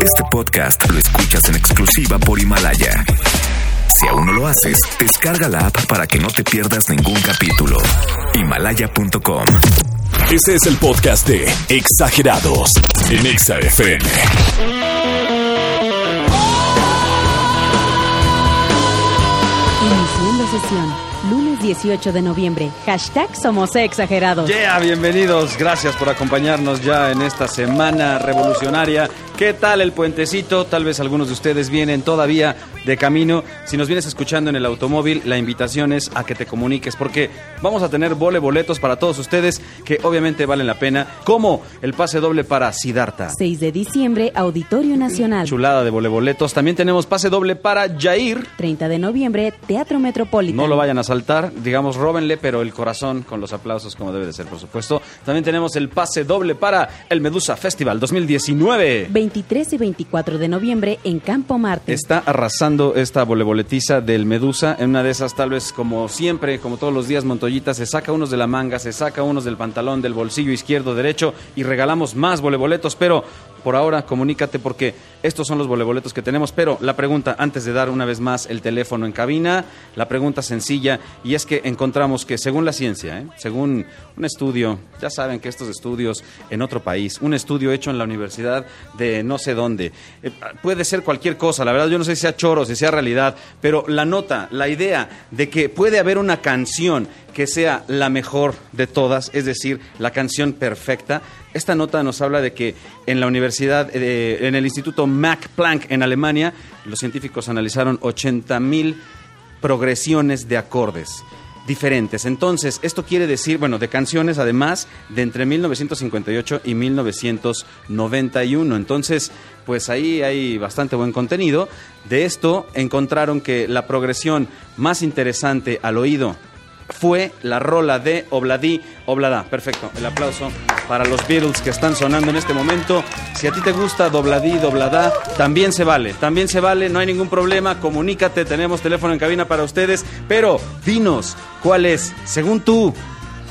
Este podcast lo escuchas en exclusiva por Himalaya. Si aún no lo haces, descarga la app para que no te pierdas ningún capítulo. Himalaya.com. Ese es el podcast de Exagerados en Exa FM. Iniciando sesión. Lunes 18 de noviembre. Hashtag Somos Exagerados. Yeah, bienvenidos. Gracias por acompañarnos ya en esta semana revolucionaria. ¿Qué tal el puentecito? Tal vez algunos de ustedes vienen todavía de camino. Si nos vienes escuchando en el automóvil, la invitación es a que te comuniques porque vamos a tener vole boletos para todos ustedes que obviamente valen la pena, como el pase doble para Sidarta. 6 de diciembre, Auditorio Nacional. Chulada de vole boletos. También tenemos pase doble para Jair. 30 de noviembre, Teatro Metropolitano. No lo vayan a saltar, digamos, róbenle, pero el corazón con los aplausos como debe de ser, por supuesto. También tenemos el pase doble para el Medusa Festival 2019. 23 y 24 de noviembre en Campo Marte. Está arrasando esta voleboletiza del Medusa. En una de esas, tal vez como siempre, como todos los días, Montoyita se saca unos de la manga, se saca unos del pantalón, del bolsillo izquierdo, derecho y regalamos más voleboletos. Pero por ahora, comunícate porque estos son los voleboletos que tenemos. Pero la pregunta, antes de dar una vez más el teléfono en cabina, la pregunta sencilla y es que encontramos que según la ciencia, ¿eh? según un estudio, ya saben que estos estudios en otro país, un estudio hecho en la Universidad de no sé dónde, eh, puede ser cualquier cosa, la verdad yo no sé si sea choro, si sea realidad, pero la nota, la idea de que puede haber una canción que sea la mejor de todas, es decir, la canción perfecta. Esta nota nos habla de que en la universidad, eh, en el Instituto Max Planck en Alemania, los científicos analizaron 80 mil progresiones de acordes diferentes. Entonces, esto quiere decir, bueno, de canciones además de entre 1958 y 1991. Entonces, pues ahí hay bastante buen contenido. De esto encontraron que la progresión más interesante al oído fue la rola de Obladí Oblada. Perfecto, el aplauso para los Beatles que están sonando en este momento. Si a ti te gusta Dobladí, Doblada, también se vale, también se vale, no hay ningún problema, comunícate, tenemos teléfono en cabina para ustedes, pero dinos, ¿cuál es, según tú,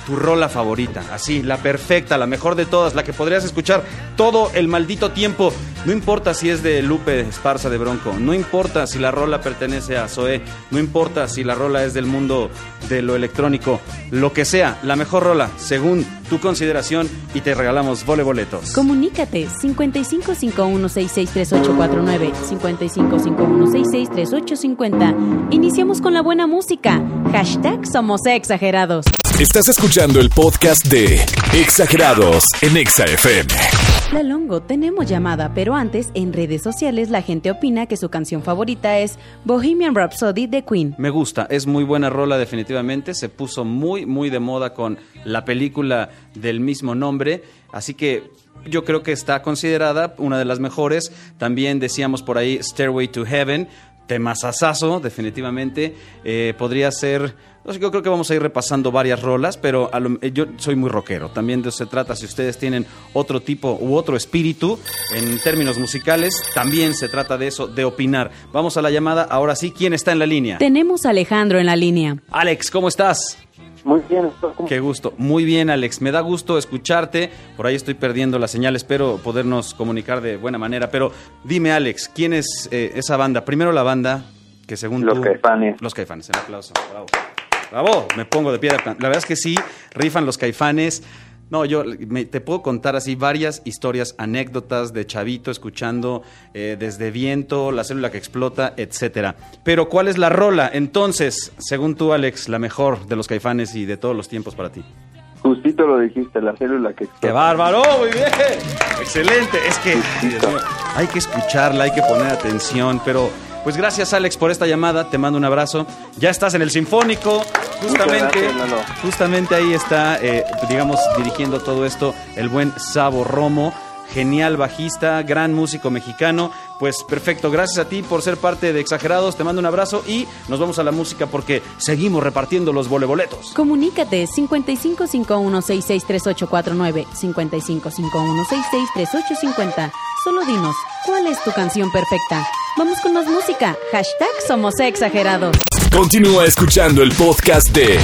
tu rola favorita, así, la perfecta, la mejor de todas, la que podrías escuchar todo el maldito tiempo. No importa si es de Lupe Esparza de Bronco, no importa si la rola pertenece a Zoé, no importa si la rola es del mundo de lo electrónico, lo que sea, la mejor rola, según tu consideración, y te regalamos vole boletos. Comunícate 5551663849, 5551663850. Iniciamos con la buena música. Hashtag Somos Exagerados. Estás escuchando el podcast de Exagerados en Exa FM. La Longo, tenemos llamada, pero antes, en redes sociales, la gente opina que su canción favorita es Bohemian Rhapsody de Queen. Me gusta, es muy buena rola definitivamente, se puso muy, muy de moda con la película del mismo nombre, así que yo creo que está considerada una de las mejores. También decíamos por ahí Stairway to Heaven, temazazazo, definitivamente. Eh, podría ser. Yo creo que vamos a ir repasando varias rolas, pero a lo- eh, yo soy muy rockero. También de eso se trata. Si ustedes tienen otro tipo u otro espíritu en términos musicales, también se trata de eso, de opinar. Vamos a la llamada. Ahora sí, ¿quién está en la línea? Tenemos a Alejandro en la línea. Alex, ¿cómo estás? Muy bien, doctor, ¿cómo- Qué gusto. Muy bien, Alex. Me da gusto escucharte. Por ahí estoy perdiendo la señal. Espero podernos comunicar de buena manera. Pero dime, Alex, ¿quién es eh, esa banda? Primero la banda que según Los tú- Caifanes. Los Caifanes. El aplauso. Bravo. Bravo. Me pongo de pie. La verdad es que sí, rifan los Caifanes. No, yo me- te puedo contar así varias historias, anécdotas de Chavito escuchando eh, desde Viento, La célula que explota, etcétera. Pero ¿cuál es la rola? Entonces, según tú, Alex, la mejor de los Caifanes y de todos los tiempos para ti. Justito lo dijiste, la célula que ¡Qué bárbaro! ¡Muy bien! ¡Excelente! Es que hay que escucharla, hay que poner atención, pero pues gracias Alex por esta llamada, te mando un abrazo. Ya estás en el Sinfónico, justamente, gracias, Lalo. justamente ahí está, eh, digamos, dirigiendo todo esto el buen Sabo Romo. Genial bajista, gran músico mexicano. Pues perfecto, gracias a ti por ser parte de Exagerados. Te mando un abrazo y nos vamos a la música porque seguimos repartiendo los voleboletos. Comunícate 5551663849, 5551663850. Solo dinos, ¿cuál es tu canción perfecta? Vamos con más música. Hashtag Somos Exagerados. Continúa escuchando el podcast de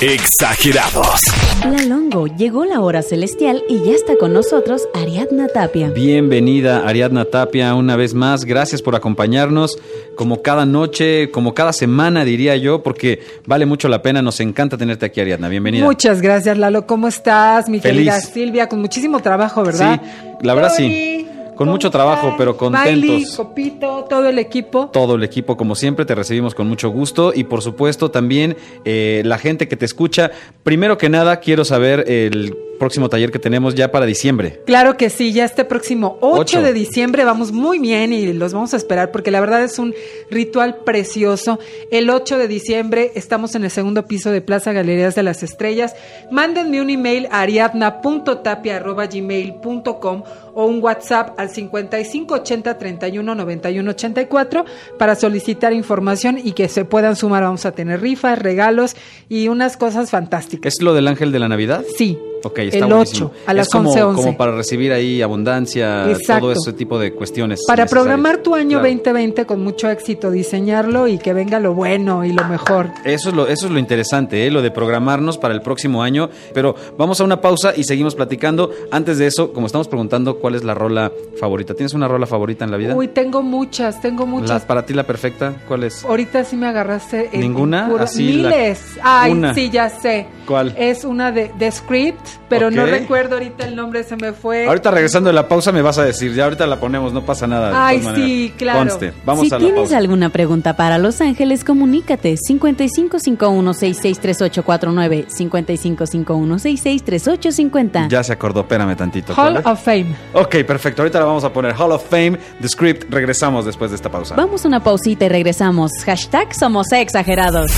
Exagerados. La Longo, llegó la hora celestial y ya está con nosotros Ariadna Tapia. Bienvenida Ariadna Tapia una vez más. Gracias por acompañarnos como cada noche, como cada semana diría yo, porque vale mucho la pena. Nos encanta tenerte aquí Ariadna. Bienvenida. Muchas gracias Lalo. ¿Cómo estás, mi Feliz. querida Silvia? Con muchísimo trabajo, ¿verdad? Sí, la verdad sí. Con ¿cómo mucho trabajo, pero contentos. Miley, Copito, todo el equipo. todo el equipo, como siempre, te recibimos con mucho gusto y por supuesto también eh, la gente que te escucha. Primero que nada, quiero saber el próximo taller que tenemos ya para diciembre. Claro que sí, ya este próximo 8 Ocho. de diciembre vamos muy bien y los vamos a esperar porque la verdad es un ritual precioso. El 8 de diciembre estamos en el segundo piso de Plaza Galerías de las Estrellas. Mándenme un email a ariadna.tapia.gmail.com o un WhatsApp al 5580 31 91 84 para solicitar información y que se puedan sumar. Vamos a tener rifas, regalos y unas cosas fantásticas. ¿Es lo del ángel de la Navidad? Sí. Ok, está el buenísimo. 8 a las es como, 11, 11. como para recibir ahí abundancia, Exacto. todo ese tipo de cuestiones. Para programar tu año Claro. 2020 con mucho éxito, diseñarlo y que venga lo bueno y lo mejor. Eso es lo, eso es lo interesante, ¿eh? lo de programarnos para el próximo año. Pero vamos a una pausa y seguimos platicando. Antes de eso, como estamos preguntando, ¿cuál es la rola favorita? ¿Tienes una rola favorita en la vida? Uy, tengo muchas, tengo La- muchas. para ti la perfecta, ¿cuál es? Ahorita sí me agarraste. ¿Ninguna? puro- Así, la- Miles. Ay, una. sí, ya sé. ¿Cuál? Es una de, de Script, pero no recuerdo ahorita el nombre, se me fue. Ahorita regresando de la pausa me vas a decir, ya ahorita la ponemos, no pasa nada. de Ay, sí, claro. Conste, vamos si a la tienes pausa. alguna pregunta para Los Ángeles, comunícate 5551663849, 5551663850. Ya se acordó, espérame tantito. Hall of Fame. Ok, perfecto. Ahorita la vamos a poner Hall of Fame, The Script. Regresamos después de esta pausa. Vamos a una pausita y regresamos. Hashtag somos exagerados.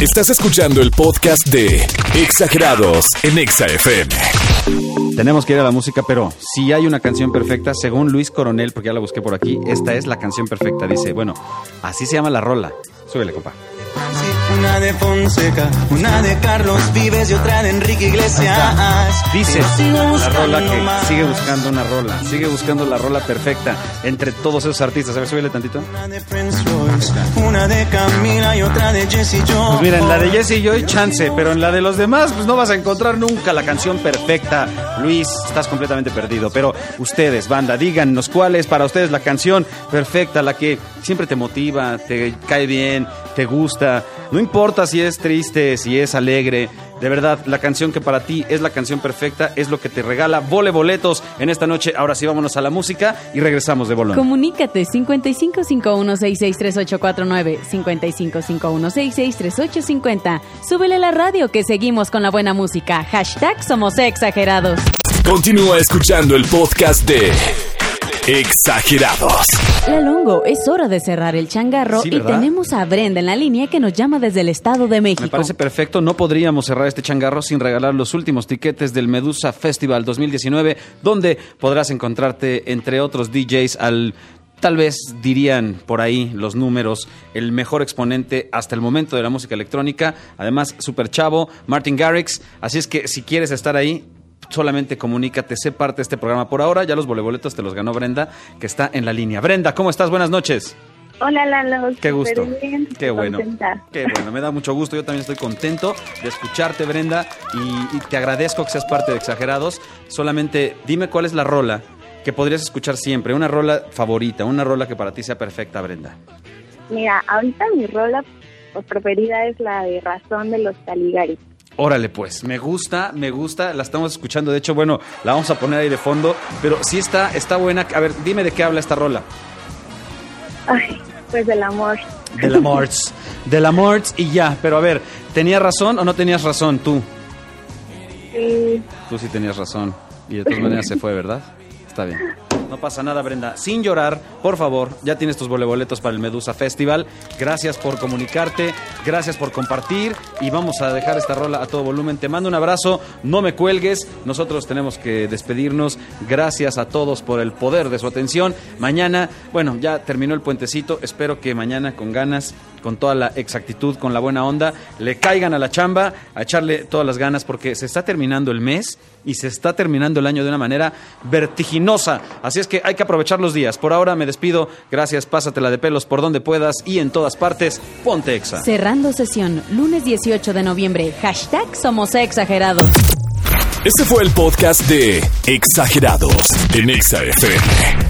Estás escuchando el podcast de Exagerados en Exa Tenemos que ir a la música, pero si hay una canción perfecta, según Luis Coronel, porque ya la busqué por aquí, esta es la canción perfecta. Dice, bueno, así se llama la rola. Súbele, compa. Una de Fonseca, una de Carlos Vives y otra de Enrique Iglesias. Dice Sigo la rola que sigue buscando una rola, sigue buscando la rola perfecta entre todos esos artistas. A ver, súbele tantito. Una de Prince Royce, una de Camila y otra de Jesse Joy. Pues mira, en la de Jesse Joy, chance, pero en la de los demás, pues no vas a encontrar nunca la canción perfecta. Luis, estás completamente perdido. Pero ustedes, banda, díganos cuál es para ustedes la canción perfecta, la que siempre te motiva, te cae bien, te gusta. No importa si es triste, si es alegre. De verdad, la canción que para ti es la canción perfecta es lo que te regala vole boletos en esta noche. Ahora sí, vámonos a la música y regresamos de bolón. Comunícate 5551663849, 5551663850. Súbele a la radio que seguimos con la buena música. Hashtag somos exagerados. Continúa escuchando el podcast de Exagerados. La Longo, es hora de cerrar el changarro Sí, y tenemos a Brenda en la línea que nos llama desde el Estado de México. Me parece perfecto. No podríamos cerrar este changarro sin regalar los últimos tiquetes del Medusa Festival 2019, donde podrás encontrarte, entre otros DJs, al. Tal vez dirían por ahí los números, el mejor exponente hasta el momento de la música electrónica. Además, super chavo, Martin Garrix. Así es que si quieres estar ahí, solamente comunícate, sé parte de este programa por ahora. Ya los boletos te los ganó Brenda, que está en la línea. Brenda, ¿cómo estás? Buenas noches. Hola Lalo, Qué gusto. bien, Qué bueno. contenta. Qué bueno, me da mucho gusto. Yo también estoy contento de escucharte, Brenda, y, y te agradezco que seas parte de Exagerados. Solamente dime cuál es la rola que podrías escuchar siempre, una rola favorita, una rola que para ti sea perfecta, Brenda. Mira, ahorita mi rola preferida es la de Razón de los Caligari. Órale, pues, me gusta, me gusta, la estamos escuchando. De hecho, bueno, la vamos a poner ahí de fondo, pero sí está, está buena. A ver, dime de qué habla esta rola. Ay, pues del amor. De la Morts. De la Morts y ya. Pero a ver, ¿tenías razón o no tenías razón tú? Sí, Tú sí tenías razón. Y de todas maneras se fue, ¿verdad? Está bien. No pasa nada, Brenda. Sin llorar, por favor, ya tienes tus boletos para el Medusa Festival. Gracias por comunicarte, gracias por compartir y vamos a dejar esta rola a todo volumen. Te mando un abrazo, no me cuelgues. Nosotros tenemos que despedirnos. Gracias a todos por el poder de su atención. Mañana, bueno, ya terminó el puentecito. Espero que mañana con ganas, con toda la exactitud, con la buena onda, le caigan a la chamba, a echarle todas las ganas porque se está terminando el mes y se está terminando el año de una manera vertiginosa. Así es que hay que aprovechar los días. Por ahora me despido. Gracias, pásatela de pelos por donde puedas y en todas partes. Ponte Exa. Cerrando sesión, lunes 18 de noviembre. Hashtag Somos Exagerados. Este fue el podcast de Exagerados en Exa FM.